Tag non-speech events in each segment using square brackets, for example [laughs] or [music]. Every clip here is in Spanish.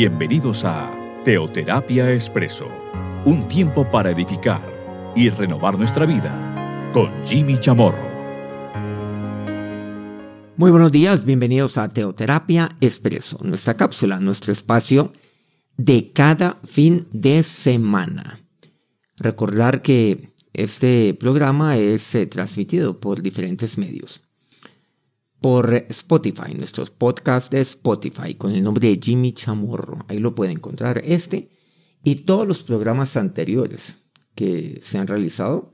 Bienvenidos a Teoterapia Expreso, un tiempo para edificar y renovar nuestra vida con Jimmy Chamorro. Muy buenos días, bienvenidos a Teoterapia Expreso, nuestra cápsula, nuestro espacio de cada fin de semana. Recordar que este programa es eh, transmitido por diferentes medios por Spotify, nuestros podcasts de Spotify con el nombre de Jimmy Chamorro. Ahí lo puede encontrar este y todos los programas anteriores que se han realizado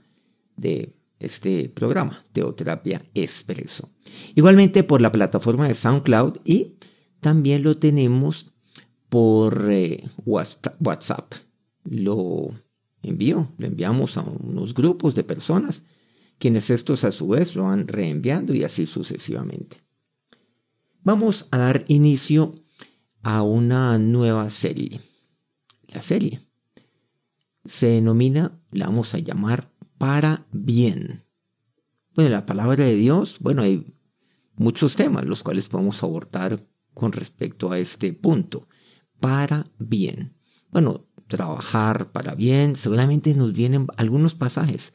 de este programa, Teoterapia Expreso. Igualmente por la plataforma de SoundCloud y también lo tenemos por eh, WhatsApp. Lo envío, lo enviamos a unos grupos de personas quienes estos a su vez lo van reenviando y así sucesivamente. Vamos a dar inicio a una nueva serie. La serie se denomina, la vamos a llamar para bien. Bueno, la palabra de Dios, bueno, hay muchos temas los cuales podemos abordar con respecto a este punto. Para bien. Bueno, trabajar para bien, seguramente nos vienen algunos pasajes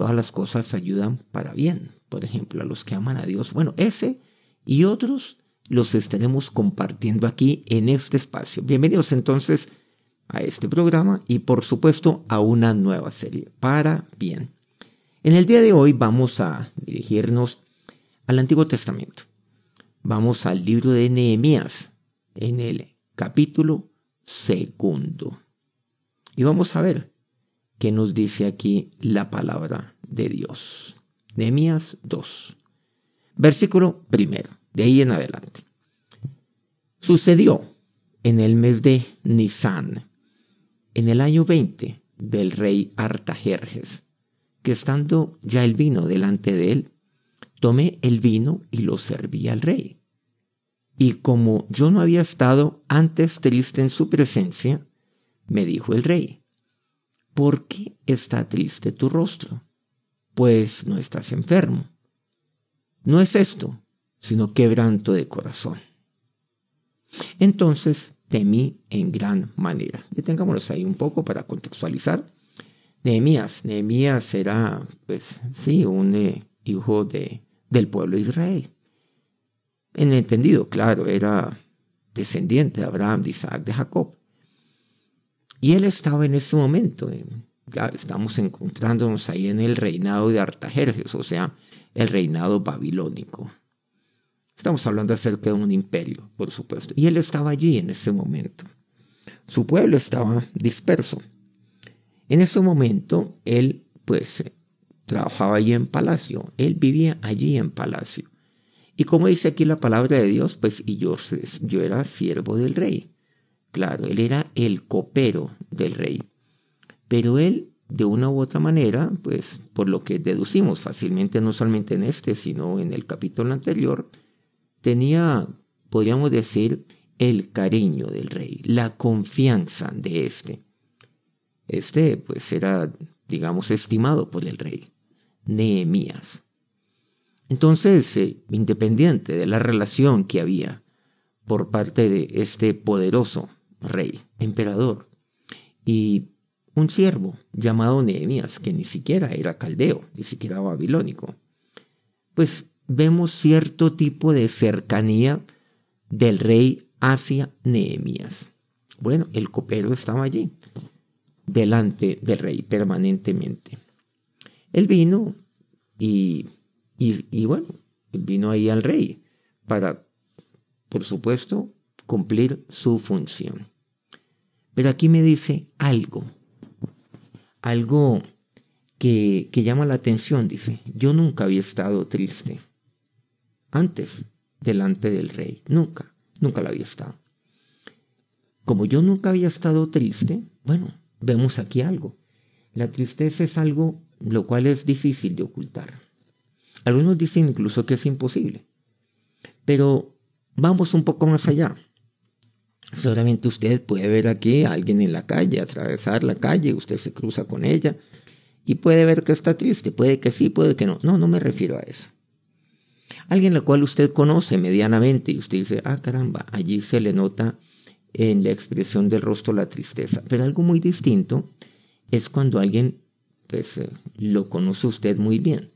todas las cosas ayudan para bien. Por ejemplo, a los que aman a Dios. Bueno, ese y otros los estaremos compartiendo aquí en este espacio. Bienvenidos entonces a este programa y por supuesto a una nueva serie para bien. En el día de hoy vamos a dirigirnos al Antiguo Testamento. Vamos al libro de Nehemías en el capítulo segundo. Y vamos a ver que nos dice aquí la palabra de Dios. Nehemías 2. Versículo primero, de ahí en adelante. Sucedió en el mes de Nisan, en el año 20 del rey Artajerjes, que estando ya el vino delante de él, tomé el vino y lo serví al rey. Y como yo no había estado antes triste en su presencia, me dijo el rey, ¿por qué está triste tu rostro? Pues no estás enfermo. No es esto, sino quebranto de corazón. Entonces temí en gran manera. Detengámonos ahí un poco para contextualizar. Nehemías, Nehemías era, pues sí, un eh, hijo de, del pueblo de Israel. En entendido, claro, era descendiente de Abraham, de Isaac, de Jacob. Y él estaba en ese momento, ya estamos encontrándonos ahí en el reinado de Artajerjes, o sea, el reinado babilónico. Estamos hablando acerca de un imperio, por supuesto. Y él estaba allí en ese momento. Su pueblo estaba disperso. En ese momento, él, pues, trabajaba allí en palacio. Él vivía allí en palacio. Y como dice aquí la palabra de Dios, pues, y yo era siervo del rey. Claro, él era el copero del rey. Pero él, de una u otra manera, pues por lo que deducimos fácilmente, no solamente en este, sino en el capítulo anterior, tenía, podríamos decir, el cariño del rey, la confianza de este. Este, pues, era, digamos, estimado por el rey, Nehemías. Entonces, eh, independiente de la relación que había por parte de este poderoso rey, emperador, y un siervo llamado Nehemías, que ni siquiera era caldeo, ni siquiera babilónico. Pues vemos cierto tipo de cercanía del rey hacia Nehemías. Bueno, el copero estaba allí, delante del rey, permanentemente. Él vino y, y, y bueno, vino ahí al rey para, por supuesto, cumplir su función. Pero aquí me dice algo, algo que, llama la atención, dice, yo nunca había estado triste antes delante del rey, nunca, nunca lo había estado. Como yo nunca había estado triste, bueno, vemos aquí algo. La tristeza es algo lo cual es difícil de ocultar. Algunos dicen incluso que es imposible. Pero vamos un poco más allá. Seguramente usted puede ver aquí a alguien en la calle, atravesar la calle, usted se cruza con ella y puede ver que está triste, puede que sí, puede que no. No, no me refiero a eso. Alguien la cual usted conoce medianamente y usted dice, ah caramba, allí se le nota en la expresión del rostro la tristeza. Pero algo muy distinto es cuando alguien pues, eh, lo conoce usted muy bien.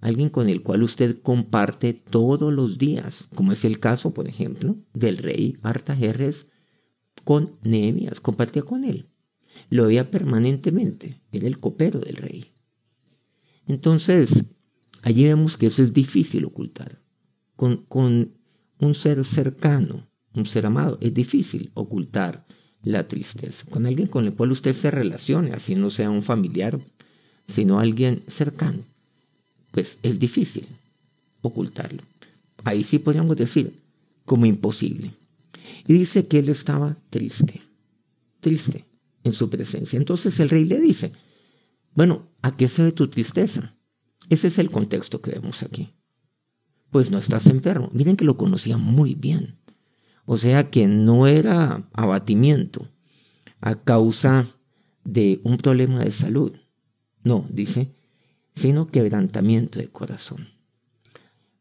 Alguien con el cual usted comparte todos los días, como es el caso, por ejemplo, del rey Artajerres con Nehemías, compartía con él. Lo veía permanentemente, era el copero del rey. Entonces, allí vemos que eso es difícil ocultar. Con, con un ser cercano, un ser amado, es difícil ocultar la tristeza. Con alguien con el cual usted se relacione, así no sea un familiar, sino alguien cercano, pues es difícil ocultarlo. Ahí sí podríamos decir como imposible. Y dice que él estaba triste, triste en su presencia. Entonces el rey le dice, bueno, ¿a qué se ve tu tristeza? Ese es el contexto que vemos aquí. Pues no estás enfermo. Miren que lo conocía muy bien. O sea que no era abatimiento a causa de un problema de salud. No, dice, sino quebrantamiento de corazón.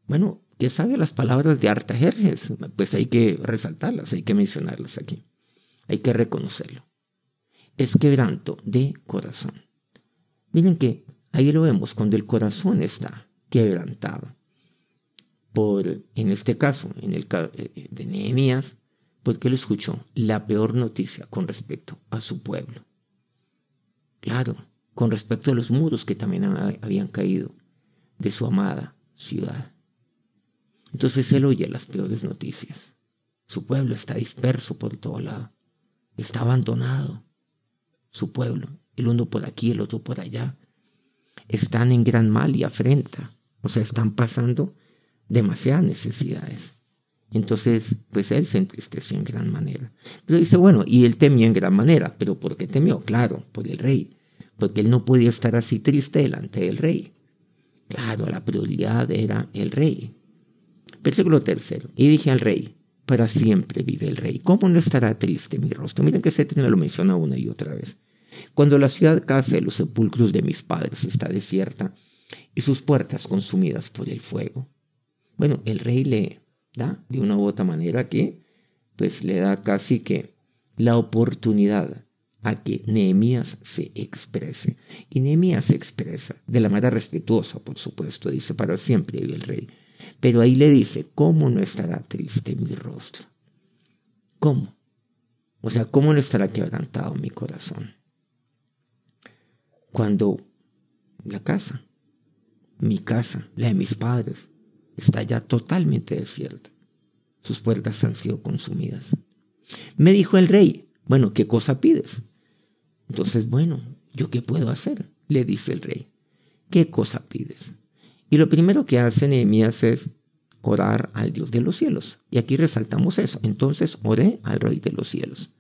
Bueno, ¿qué sabe las palabras de Artajerjes? Pues hay que resaltarlas, hay que mencionarlas aquí. Hay que reconocerlo. Es quebranto de corazón. Miren que ahí lo vemos cuando el corazón está quebrantado por, en este caso, en el caso eh, de Nehemías, porque él escuchó la peor noticia con respecto a su pueblo. Claro, con respecto a los muros que también habían caído de su amada ciudad. Entonces él oye las peores noticias. Su pueblo está disperso por todo lado. Está abandonado. Su pueblo, el uno por aquí, el otro por allá. Están en gran mal y afrenta. O sea, están pasando demasiadas necesidades. Entonces, pues él se entristeció en gran manera. Pero dice, bueno, y él temió en gran manera. ¿Pero por qué temió? Claro, por el rey. Porque él no podía estar así triste delante del rey. Claro, la prioridad era el rey. Versículo tercero. Y dije al rey, para siempre vive el rey. ¿Cómo no estará triste mi rostro? Miren que ese término lo menciona una y otra vez. Cuando la ciudad casa de los sepulcros de mis padres está desierta y sus puertas consumidas por el fuego, bueno, el rey le da de una u otra manera que, pues le da casi que la oportunidad a que Nehemías se exprese. Y Nehemías se expresa de la manera respetuosa, por supuesto, dice, para siempre vive el rey. Pero ahí le dice, ¿cómo no estará triste mi rostro? ¿Cómo? O sea, ¿cómo no estará quebrantado mi corazón? Cuando la casa, mi casa, la de mis padres, está ya totalmente desierta. Sus puertas han sido consumidas. Me dijo el rey, bueno, ¿qué cosa pides? Entonces, bueno, ¿yo qué puedo hacer? Le dice el rey. ¿Qué cosa pides? Y lo primero que hace Nehemías es orar al Dios de los cielos. Y aquí resaltamos eso. Entonces oré al Rey de los cielos.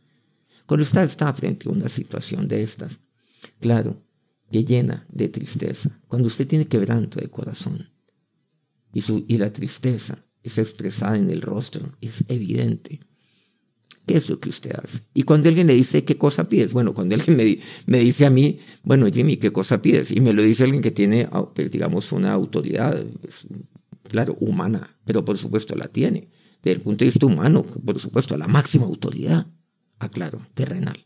Cuando usted está frente a una situación de estas, claro, que llena de tristeza, cuando usted tiene quebranto de corazón, y, su, y la tristeza es expresada en el rostro, es evidente. ¿Qué es lo que usted hace? Y cuando alguien le dice, ¿qué cosa pides? Bueno, cuando alguien me, dice a mí, bueno, Jimmy, ¿qué cosa pides? Y me lo dice alguien que tiene, pues, digamos, una autoridad, pues, claro, humana, pero por supuesto la tiene. Desde el punto de vista humano, por supuesto, la máxima autoridad, aclaro, terrenal.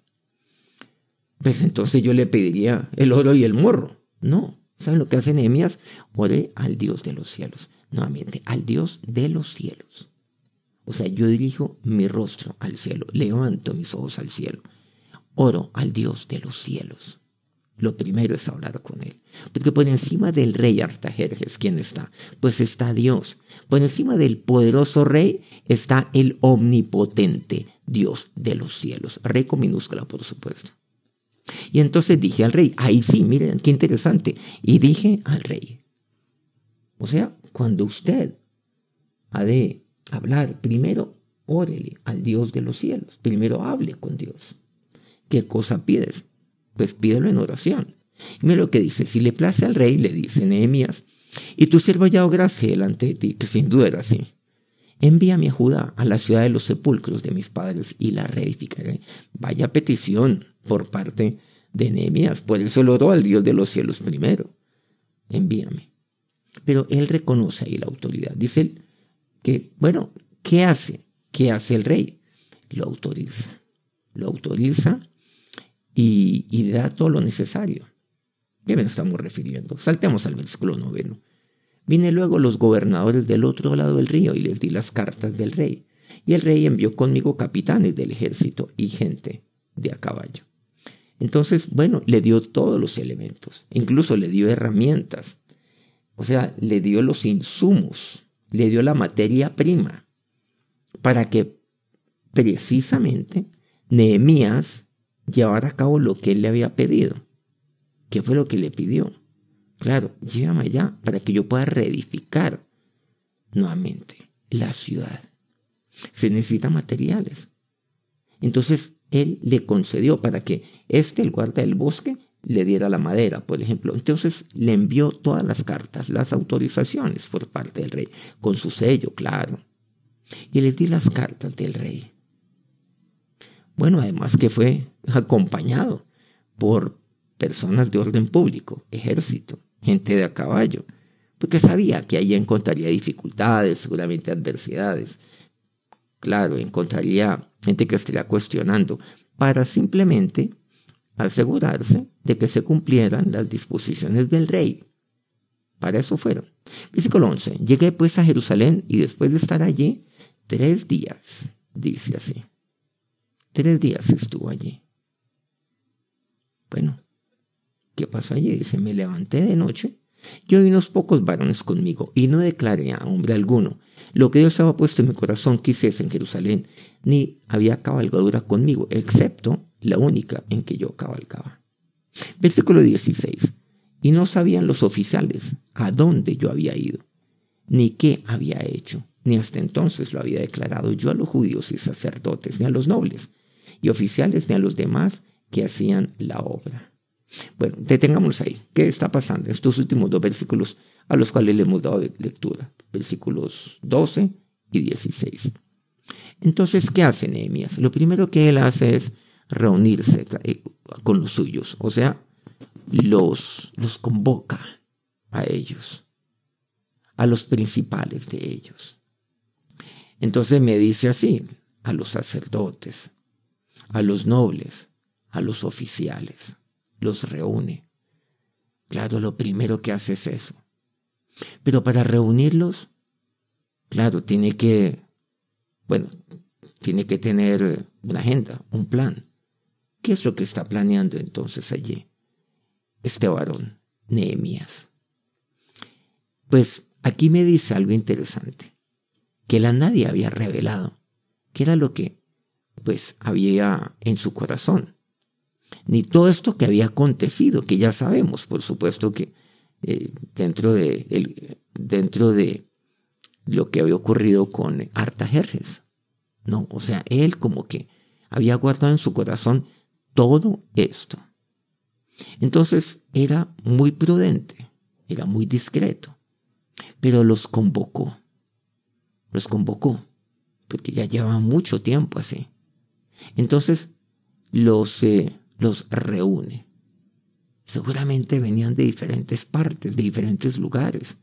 Pues entonces yo le pediría el oro y el morro. No. ¿Saben lo que hace Nehemías? Ore al Dios de los cielos nuevamente, al Dios de los cielos. O sea, yo dirijo mi rostro al cielo, levanto mis ojos al cielo, oro al Dios de los cielos. Lo primero es hablar con Él. Porque por encima del rey Artajerjes, ¿quién está? Pues está Dios. Por encima del poderoso rey está el omnipotente Dios de los cielos. Rey con minúscula, por supuesto. Y entonces dije al rey, ahí sí, miren, qué interesante. Y dije al rey. O sea, cuando usted ha de hablar, primero órele al Dios de los cielos, primero hable con Dios. ¿Qué cosa pides? Pues pídelo en oración. Y mira lo que dice, si le place al rey, le dice Nehemías, y tu siervo hallado gracia delante de ti, que sin duda era así. Envíame a Judá, a la ciudad de los sepulcros de mis padres, y la reedificaré. Vaya petición por parte de Nehemías, por eso lo oró al Dios de los cielos primero. Envíame. Pero él reconoce ahí la autoridad. Dice él bueno, ¿qué hace? ¿Qué hace el rey? lo autoriza. Lo autoriza y, le da todo lo necesario. ¿Qué nos estamos refiriendo? Saltemos al versículo noveno. Vine luego los gobernadores del otro lado del río y les di las cartas del rey. Y el rey envió conmigo capitanes del ejército y gente de a caballo. Entonces, bueno, le dio todos los elementos, incluso le dio herramientas, o sea, le dio los insumos, le dio la materia prima para que precisamente Nehemías llevara a cabo lo que él le había pedido. ¿Qué fue lo que le pidió? Claro, llévame allá para que yo pueda reedificar nuevamente la ciudad. Se necesitan materiales. Entonces, él le concedió para que este, el guarda del bosque, le diera la madera, por ejemplo. Entonces le envió todas las cartas, las autorizaciones por parte del rey, con su sello, claro. Y le di las cartas del rey. Bueno, además que fue acompañado por personas de orden público, ejército, gente de a caballo, porque sabía que ahí encontraría dificultades, seguramente adversidades. Claro, encontraría gente que estaría cuestionando, para simplemente asegurarse de que se cumplieran las disposiciones del rey. Para eso fueron. Versículo 11. Llegué pues a Jerusalén y después de estar allí tres días, dice así. Tres días estuvo allí. Bueno, ¿qué pasó allí? Dice, me levanté de noche. Yo vi unos pocos varones conmigo y no declaré a hombre alguno lo que Dios había puesto en mi corazón que en Jerusalén, ni había cabalgadura conmigo, excepto la única en que yo cabalgaba. Versículo 16. Y no sabían los oficiales a dónde yo había ido, ni qué había hecho, ni hasta entonces lo había declarado yo a los judíos y sacerdotes, ni a los nobles, y oficiales, ni a los demás que hacían la obra. Bueno, detengámonos ahí. ¿Qué está pasando? Estos últimos dos versículos a los cuales le hemos dado lectura, versículos 12 y 16. Entonces, ¿qué hace Nehemías? Lo primero que él hace es reunirse eh, con los suyos, o sea, los, los convoca a ellos, a los principales de ellos. Entonces me dice así, a los sacerdotes, a los nobles, a los oficiales, los reúne. Claro, lo primero que hace es eso. Pero para reunirlos, claro, tiene que, bueno, tiene que tener una agenda, un plan. ¿Qué es lo que está planeando entonces allí este varón, Nehemías? Pues aquí me dice algo interesante, que la nadie había revelado, que era lo que pues había en su corazón, ni todo esto que había acontecido, que ya sabemos, por supuesto que eh, dentro, de, dentro de lo que había ocurrido con Artajerjes. No, o sea, él como que había guardado en su corazón todo esto. Entonces era muy prudente, era muy discreto, pero los convocó, los convocó, porque ya llevaba mucho tiempo así. Entonces los, eh, los reúne. Seguramente venían de diferentes partes, de diferentes lugares.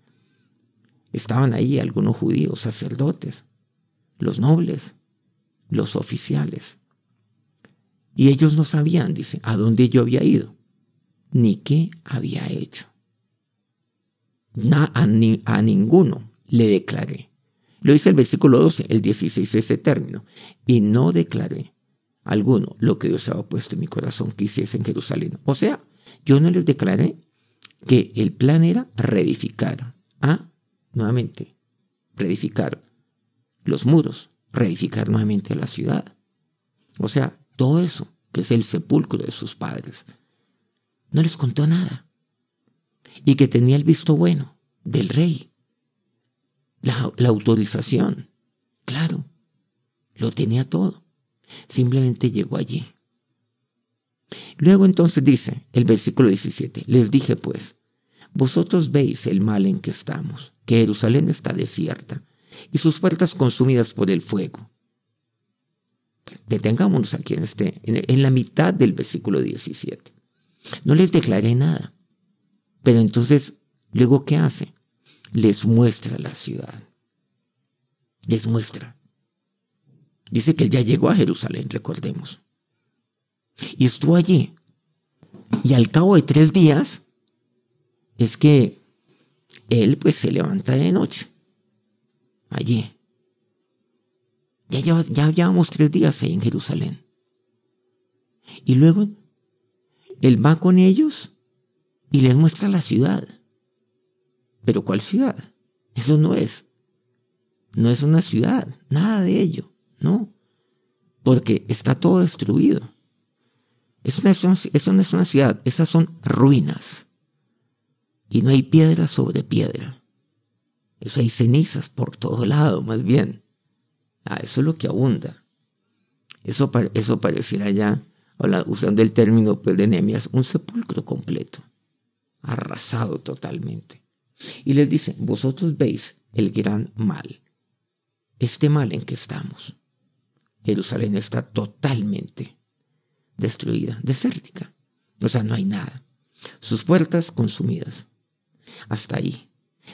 Estaban ahí algunos judíos, sacerdotes, los nobles, los oficiales. Y ellos no sabían, dice, a dónde yo había ido, ni qué había hecho. a, a ninguno le declaré. Lo dice el versículo 12, el 16 ese término. Y no declaré alguno lo que Dios había puesto en mi corazón que hiciese en Jerusalén. O sea, yo no les declaré que el plan era reedificar, ah, nuevamente, reedificar los muros, reedificar nuevamente la ciudad. O sea, todo eso, que es el sepulcro de sus padres, no les contó nada. Y que tenía el visto bueno del rey, la, autorización, claro, lo tenía todo. Simplemente llegó allí. Luego entonces dice el versículo 17, les dije pues, vosotros veis el mal en que estamos, que Jerusalén está desierta y sus puertas consumidas por el fuego. Detengámonos aquí en, este, en la mitad del versículo 17. No les declaré nada, pero entonces, luego ¿qué hace? Les muestra la ciudad. Les muestra. Dice que él ya llegó a Jerusalén, recordemos. Y estuvo allí. Y al cabo de tres días es que él pues se levanta de noche. Allí. Ya, ya, llevamos tres días ahí en Jerusalén. Y luego él va con ellos y les muestra la ciudad. Pero ¿cuál ciudad? Eso no es. No es una ciudad, nada de ello, ¿no? Porque está todo destruido. Eso no es una, ciudad, esas son ruinas. Y no hay piedra sobre piedra. Eso hay cenizas por todo lado, más bien. Ah, eso es lo que abunda. Eso, eso pareciera ya, usando el término pues, de Nehemías, un sepulcro completo, arrasado totalmente. Y les dice, vosotros veis el gran mal, este mal en que estamos. Jerusalén está totalmente destruida, desértica. O sea, no hay nada. Sus puertas consumidas. Hasta ahí.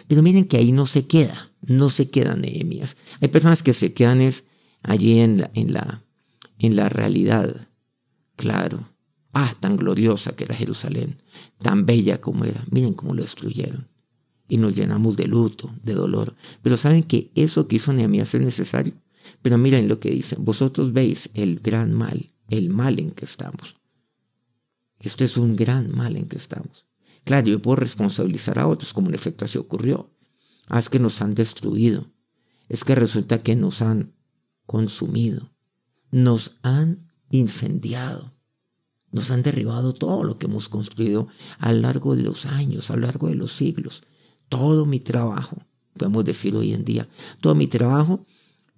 Pero miren que ahí no se queda, no se quedan Nehemías. Hay personas que se quedan es allí en la, en la, en la realidad. Claro. Ah, tan gloriosa que era Jerusalén, tan bella como era. Miren cómo lo destruyeron. Y nos llenamos de luto, de dolor. Pero saben que eso que hizo Nehemías es necesario. Pero miren lo que dice. Vosotros veis el gran mal el mal en que estamos. Esto es un gran mal en que estamos. Claro, yo puedo responsabilizar a otros, como en efecto así ocurrió. Ah, es que nos han destruido. Es que resulta que nos han consumido. Nos han incendiado. Nos han derribado todo lo que hemos construido a lo largo de los años, a lo largo de los siglos. Todo mi trabajo, podemos decir hoy en día, todo mi trabajo,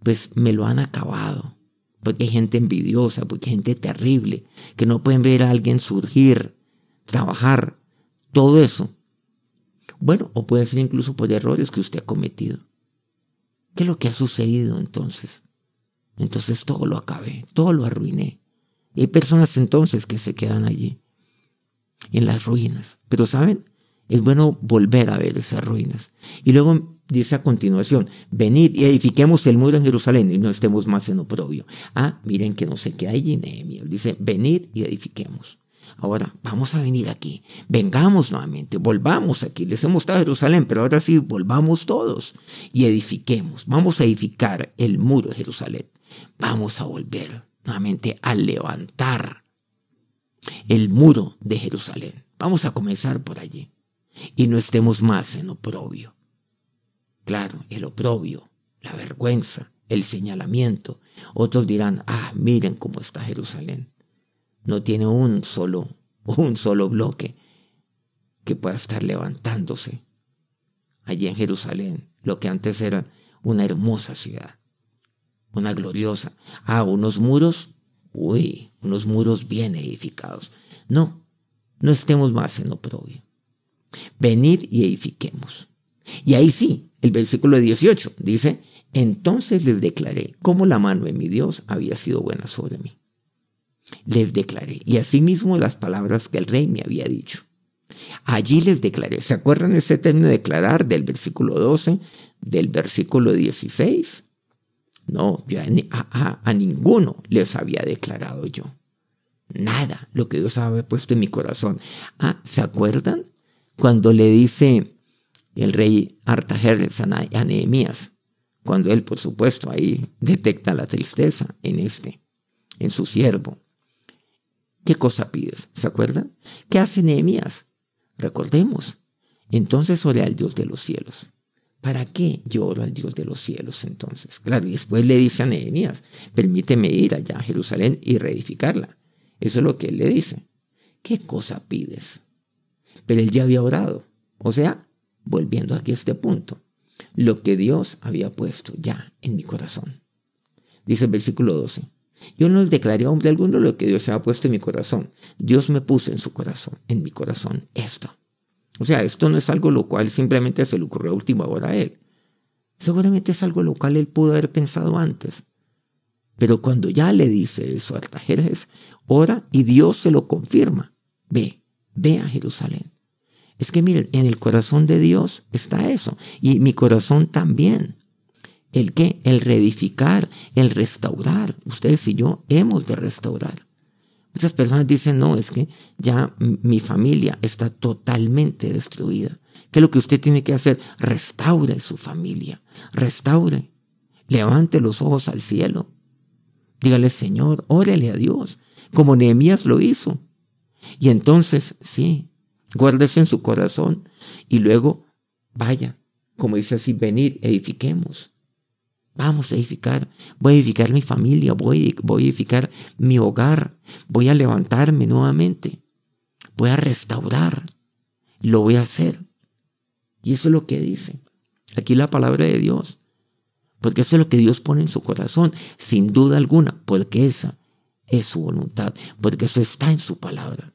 pues me lo han acabado porque hay gente envidiosa, porque hay gente terrible, que no pueden ver a alguien surgir, trabajar, todo eso. Bueno, o puede ser incluso por errores que usted ha cometido. ¿Qué es lo que ha sucedido entonces? Entonces todo lo acabé, todo lo arruiné. Y hay personas entonces que se quedan allí, en las ruinas. Pero ¿saben? Es bueno volver a ver esas ruinas. Y luego dice a continuación, venid y edifiquemos el muro en Jerusalén y no estemos más en oprobio. Ah, miren que no se queda allí Nehemías. Dice, venid y edifiquemos. Ahora, vamos a venir aquí. Vengamos nuevamente, volvamos aquí. Les hemos a Jerusalén, pero ahora sí, volvamos todos y edifiquemos. Vamos a edificar el muro de Jerusalén. Vamos a volver nuevamente a levantar el muro de Jerusalén. Vamos a comenzar por allí y no estemos más en oprobio. Claro, el oprobio, la vergüenza, el señalamiento. Otros dirán, ah, miren cómo está Jerusalén. No tiene un solo, [laughs] un solo bloque que pueda estar levantándose. Allí en Jerusalén, lo que antes era una hermosa ciudad, una gloriosa. Ah, unos muros, uy, unos muros bien edificados. No, no estemos más en oprobio. Venid y edifiquemos. Y ahí sí, el versículo 18 dice, entonces les declaré cómo la mano de mi Dios había sido buena sobre mí. Les declaré, y asimismo las palabras que el rey me había dicho. Allí les declaré, ¿se acuerdan ese término de declarar del versículo 12, del versículo 16? No, yo a, a ninguno les había declarado yo. Nada, lo que Dios había puesto en mi corazón. Ah, ¿se acuerdan? Cuando le dice el rey Artajerjes a Nehemías, cuando él, por supuesto, ahí detecta la tristeza en este, en su siervo. ¿Qué cosa pides? ¿Se acuerdan? ¿Qué hace Nehemías? Recordemos. Entonces oré al Dios de los cielos. ¿Para qué yo oro al Dios de los cielos entonces? Claro, y después le dice a Nehemías, permíteme ir allá a Jerusalén y reedificarla. Eso es lo que él le dice. ¿Qué cosa pides? Pero él ya había orado. O sea, volviendo aquí a este punto, lo que Dios había puesto ya en mi corazón. Dice el versículo 12. Yo no les declaré a hombre alguno lo que Dios había puesto en mi corazón. Dios me puso en su corazón, en mi corazón, esto. O sea, esto no es algo lo cual simplemente se le ocurrió a última hora a él. Seguramente es algo lo cual él pudo haber pensado antes. Pero cuando ya le dice eso a Artajerjes, ora y Dios se lo confirma. Ve, ve a Jerusalén. Es que miren, en el corazón de Dios está eso. Y mi corazón también. ¿El qué? El reedificar, el restaurar. Ustedes y yo hemos de restaurar. Muchas personas dicen, no, es que ya mi familia está totalmente destruida. ¿Qué es lo que usted tiene que hacer? Restaure su familia, restaure. Levante los ojos al cielo. Dígale, Señor, órele a Dios, como Nehemías lo hizo. Y entonces, sí, guárdese en su corazón y luego vaya, como dice así, venir, edifiquemos. Vamos a edificar, voy a edificar mi familia, voy, a edificar mi hogar, voy a levantarme nuevamente, voy a restaurar, lo voy a hacer. Y eso es lo que dice aquí la palabra de Dios, porque eso es lo que Dios pone en su corazón, sin duda alguna, porque esa es su voluntad, porque eso está en su palabra.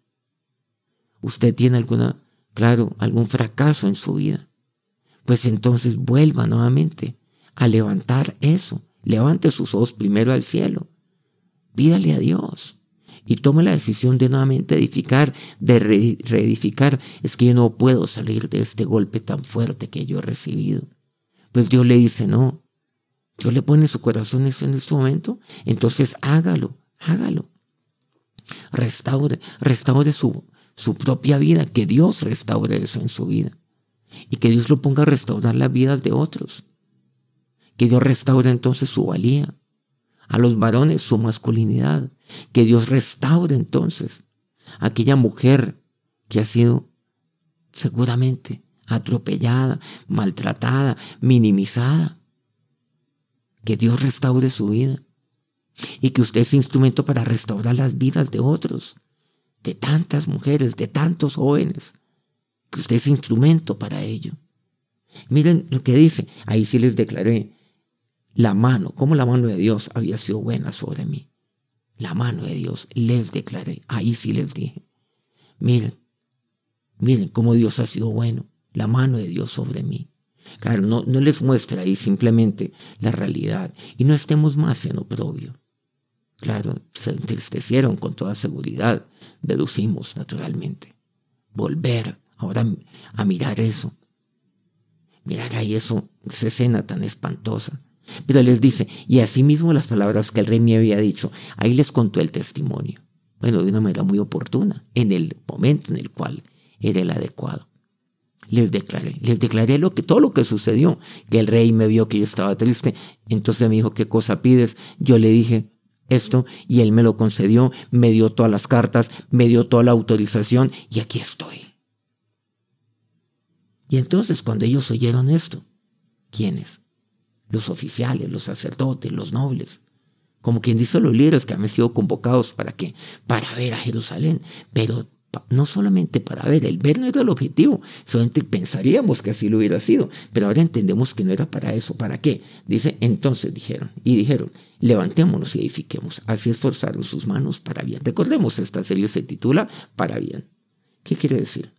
Usted tiene alguna, claro, algún fracaso en su vida, pues entonces vuelva nuevamente a levantar eso. Levante sus ojos primero al cielo. Pídale a Dios. Y tome la decisión de nuevamente edificar, de reedificar. Es que yo no puedo salir de este golpe tan fuerte que yo he recibido. Pues Dios le dice, no. Dios le pone su corazón eso en este momento. Entonces hágalo, hágalo. Restaure, restaure su, su propia vida. Que Dios restaure eso en su vida. Y que Dios lo ponga a restaurar las vidas de otros. Que Dios restaure entonces su valía. A los varones su masculinidad. Que Dios restaure entonces aquella mujer que ha sido seguramente atropellada, maltratada, minimizada. Que Dios restaure su vida. Y que usted es instrumento para restaurar las vidas de otros, de tantas mujeres, de tantos jóvenes. Que usted es instrumento para ello. Miren lo que dice. Ahí sí les declaré la mano, como la mano de Dios había sido buena sobre mí. La mano de Dios, les declaré, ahí sí les dije. Miren, miren cómo Dios ha sido bueno, la mano de Dios sobre mí. Claro, no, no les muestra ahí simplemente la realidad y no estemos más en oprobio. Claro, se entristecieron con toda seguridad, deducimos naturalmente. Volver ahora a mirar eso. Mirar ahí eso, esa escena tan espantosa. Pero les dice, y asimismo las palabras que el rey me había dicho, ahí les contó el testimonio. Bueno, de una manera muy oportuna, en el momento en el cual era el adecuado. Les declaré, les declaré lo que, todo lo que sucedió, que el rey me vio que yo estaba triste, entonces me dijo, ¿qué cosa pides? Yo le dije esto y él me lo concedió, me dio todas las cartas, me dio toda la autorización y aquí estoy. Y entonces cuando ellos oyeron esto, ¿quiénes? Los oficiales, los sacerdotes, los nobles, como quien dice los líderes que han sido convocados para qué, para ver a Jerusalén, pero no solamente para ver, el ver no era el objetivo, solamente pensaríamos que así lo hubiera sido, pero ahora entendemos que no era para eso, ¿para qué? Dice, entonces dijeron, y dijeron, levantémonos y edifiquemos, así esforzaron sus manos para bien. Recordemos, esta serie se titula Para bien. ¿Qué quiere decir?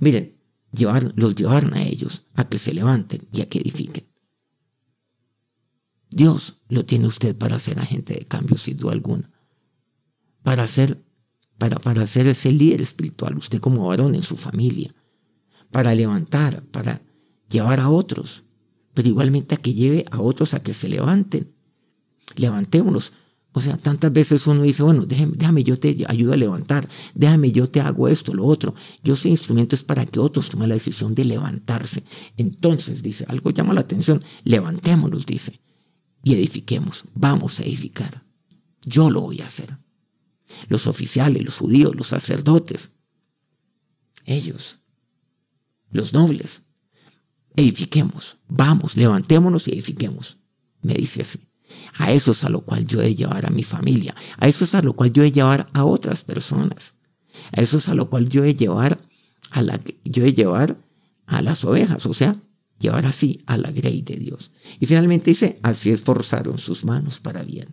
Miren, llevar, los llevaron a ellos a que se levanten y a que edifiquen. Dios lo tiene usted para ser agente de cambio, sin duda alguna. Para ser, para, para ese líder espiritual, usted como varón en su familia. Para levantar, para llevar a otros. Pero igualmente a que lleve a otros a que se levanten. Levantémonos. O sea, tantas veces uno dice, bueno, déjame, déjame, yo te ayudo a levantar, déjame, yo te hago esto, lo otro. Yo soy instrumento es para que otros tomen la decisión de levantarse. Entonces, dice, algo llama la atención, levantémonos, dice y edifiquemos. Vamos a edificar. Yo lo voy a hacer. Los oficiales, los judíos, los sacerdotes, ellos, los nobles, edifiquemos. Vamos, levantémonos y edifiquemos. Me dice así. A eso es a lo cual yo he de llevar a mi familia. A eso es a lo cual yo he de llevar a otras personas. A eso es a lo cual yo he de llevar a la yo he llevar a las ovejas, o sea, llevar así a la grey de Dios. Y finalmente dice, así esforzaron sus manos para bien.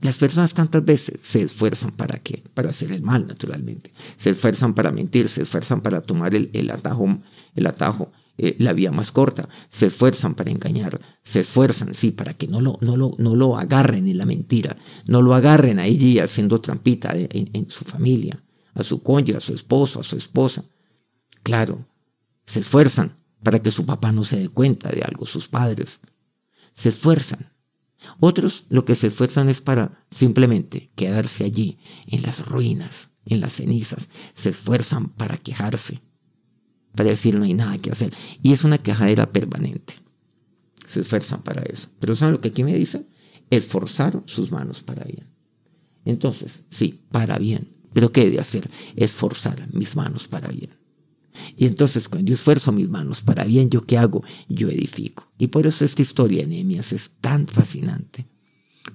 Las personas tantas veces se esfuerzan para qué? Para hacer el mal, naturalmente. Se esfuerzan para mentir, se esfuerzan para tomar el, atajo, el atajo eh, la vía más corta. Se esfuerzan para engañar, se esfuerzan, sí, para que no lo, no lo, no lo agarren en la mentira, no lo agarren ahí haciendo trampita en, en su familia, a su cónyuge, a su esposo, a su esposa. Claro, se esfuerzan para que su papá no se dé cuenta de algo, sus padres. se esfuerzan. Otros lo que se esfuerzan es para simplemente quedarse allí, en las ruinas, en las cenizas. Se esfuerzan para quejarse, para decir no hay nada que hacer. Y es una quejadera permanente. Se esfuerzan para eso. Pero ¿saben lo que aquí me dice? Esforzar sus manos para bien. Entonces, sí, para bien. Pero ¿qué he de hacer? Esforzar mis manos para bien. Y entonces cuando yo esfuerzo mis manos para bien, ¿yo qué hago? Yo edifico. Y por eso esta historia de Nehemías es tan fascinante.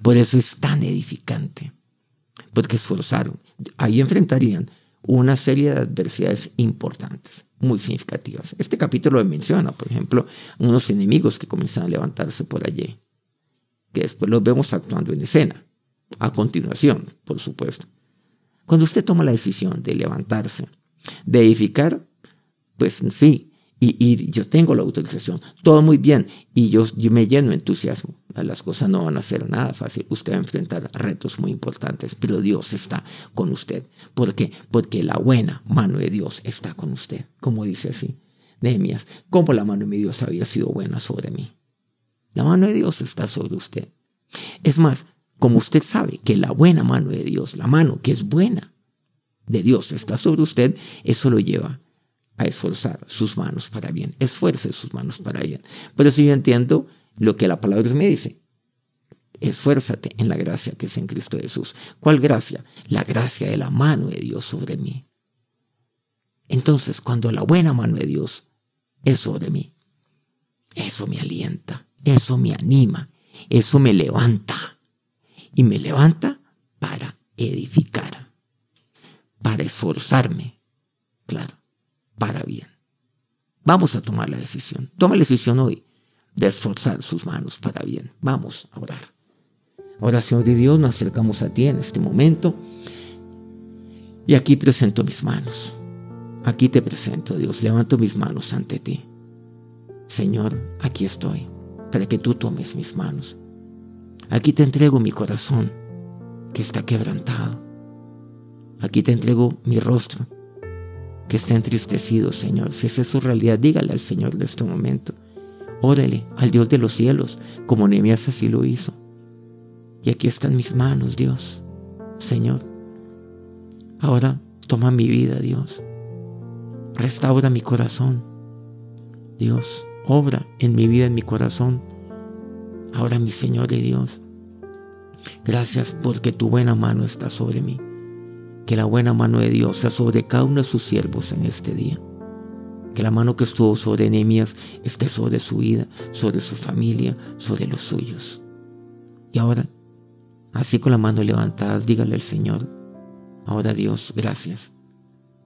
Por eso es tan edificante. Porque esforzaron. Ahí enfrentarían una serie de adversidades importantes, muy significativas. Este capítulo menciona, por ejemplo, unos enemigos que comienzan a levantarse por allí, que después los vemos actuando en escena, a continuación, por supuesto. Cuando usted toma la decisión de levantarse, de edificar, pues sí, y, yo tengo la autorización, todo muy bien, y yo, me lleno de entusiasmo. Las cosas no van a ser nada fácil. Usted va a enfrentar retos muy importantes, pero Dios está con usted. ¿Por qué? Porque la buena mano de Dios está con usted, como dice así. Nehemías, ¿cómo la mano de mi Dios había sido buena sobre mí? La mano de Dios está sobre usted. Es más, como usted sabe que la buena mano de Dios, la mano que es buena de Dios está sobre usted, eso lo lleva a esforzar sus manos para bien. Esfuerce sus manos para bien. Por eso yo entiendo lo que la palabra me dice. Esfuérzate en la gracia que es en Cristo Jesús. ¿Cuál gracia? La gracia de la mano de Dios sobre mí. Entonces, cuando la buena mano de Dios es sobre mí, eso me alienta, eso me anima, eso me levanta. Y me levanta para edificar, para esforzarme, claro para bien. Vamos a tomar la decisión. Toma la decisión hoy de esforzar sus manos para bien. Vamos a orar. Señor de Dios, nos acercamos a ti en este momento. Y aquí presento mis manos. Aquí te presento, Dios. Levanto mis manos ante ti. Señor, aquí estoy, para que tú tomes mis manos. Aquí te entrego mi corazón, que está quebrantado. Aquí te entrego mi rostro, que está entristecido, Señor. Si esa es su realidad, dígale al Señor de este momento. Órale al Dios de los cielos, como Nehemías así lo hizo. Y aquí están mis manos, Dios. Señor, ahora toma mi vida, Dios. Restaura mi corazón. Dios, obra en mi vida, en mi corazón. Ahora, mi Señor y Dios, gracias porque tu buena mano está sobre mí que la buena mano de Dios sea sobre cada uno de sus siervos en este día. Que la mano que estuvo sobre Nehemías esté sobre su vida, sobre su familia, sobre los suyos. Y ahora, así con la mano levantada, dígale al Señor, ahora Dios, gracias,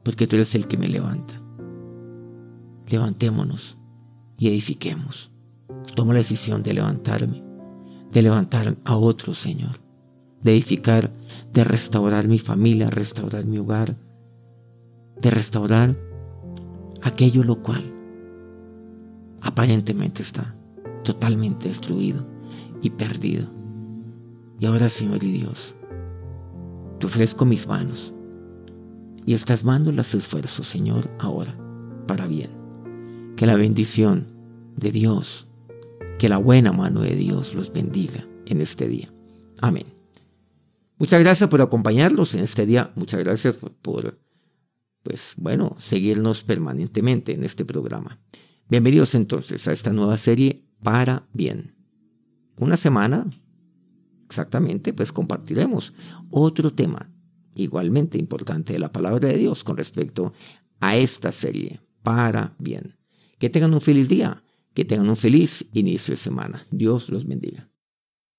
porque tú eres el que me levanta. Levantémonos y edifiquemos. Toma la decisión de levantarme, de levantar a otro Señor de edificar, de restaurar mi familia, restaurar mi hogar, de restaurar aquello lo cual aparentemente está totalmente destruido y perdido. Y ahora, Señor y Dios, te ofrezco mis manos y estas manos las esfuerzo, Señor, ahora, para bien. Que la bendición de Dios, que la buena mano de Dios los bendiga en este día. Amén. Muchas gracias por acompañarnos en este día. Muchas gracias por, pues bueno, seguirnos permanentemente en este programa. Bienvenidos entonces a esta nueva serie Para Bien. Una semana, exactamente, pues compartiremos otro tema igualmente importante de la palabra de Dios con respecto a esta serie Para Bien. Que tengan un feliz día, que tengan un feliz inicio de semana. Dios los bendiga.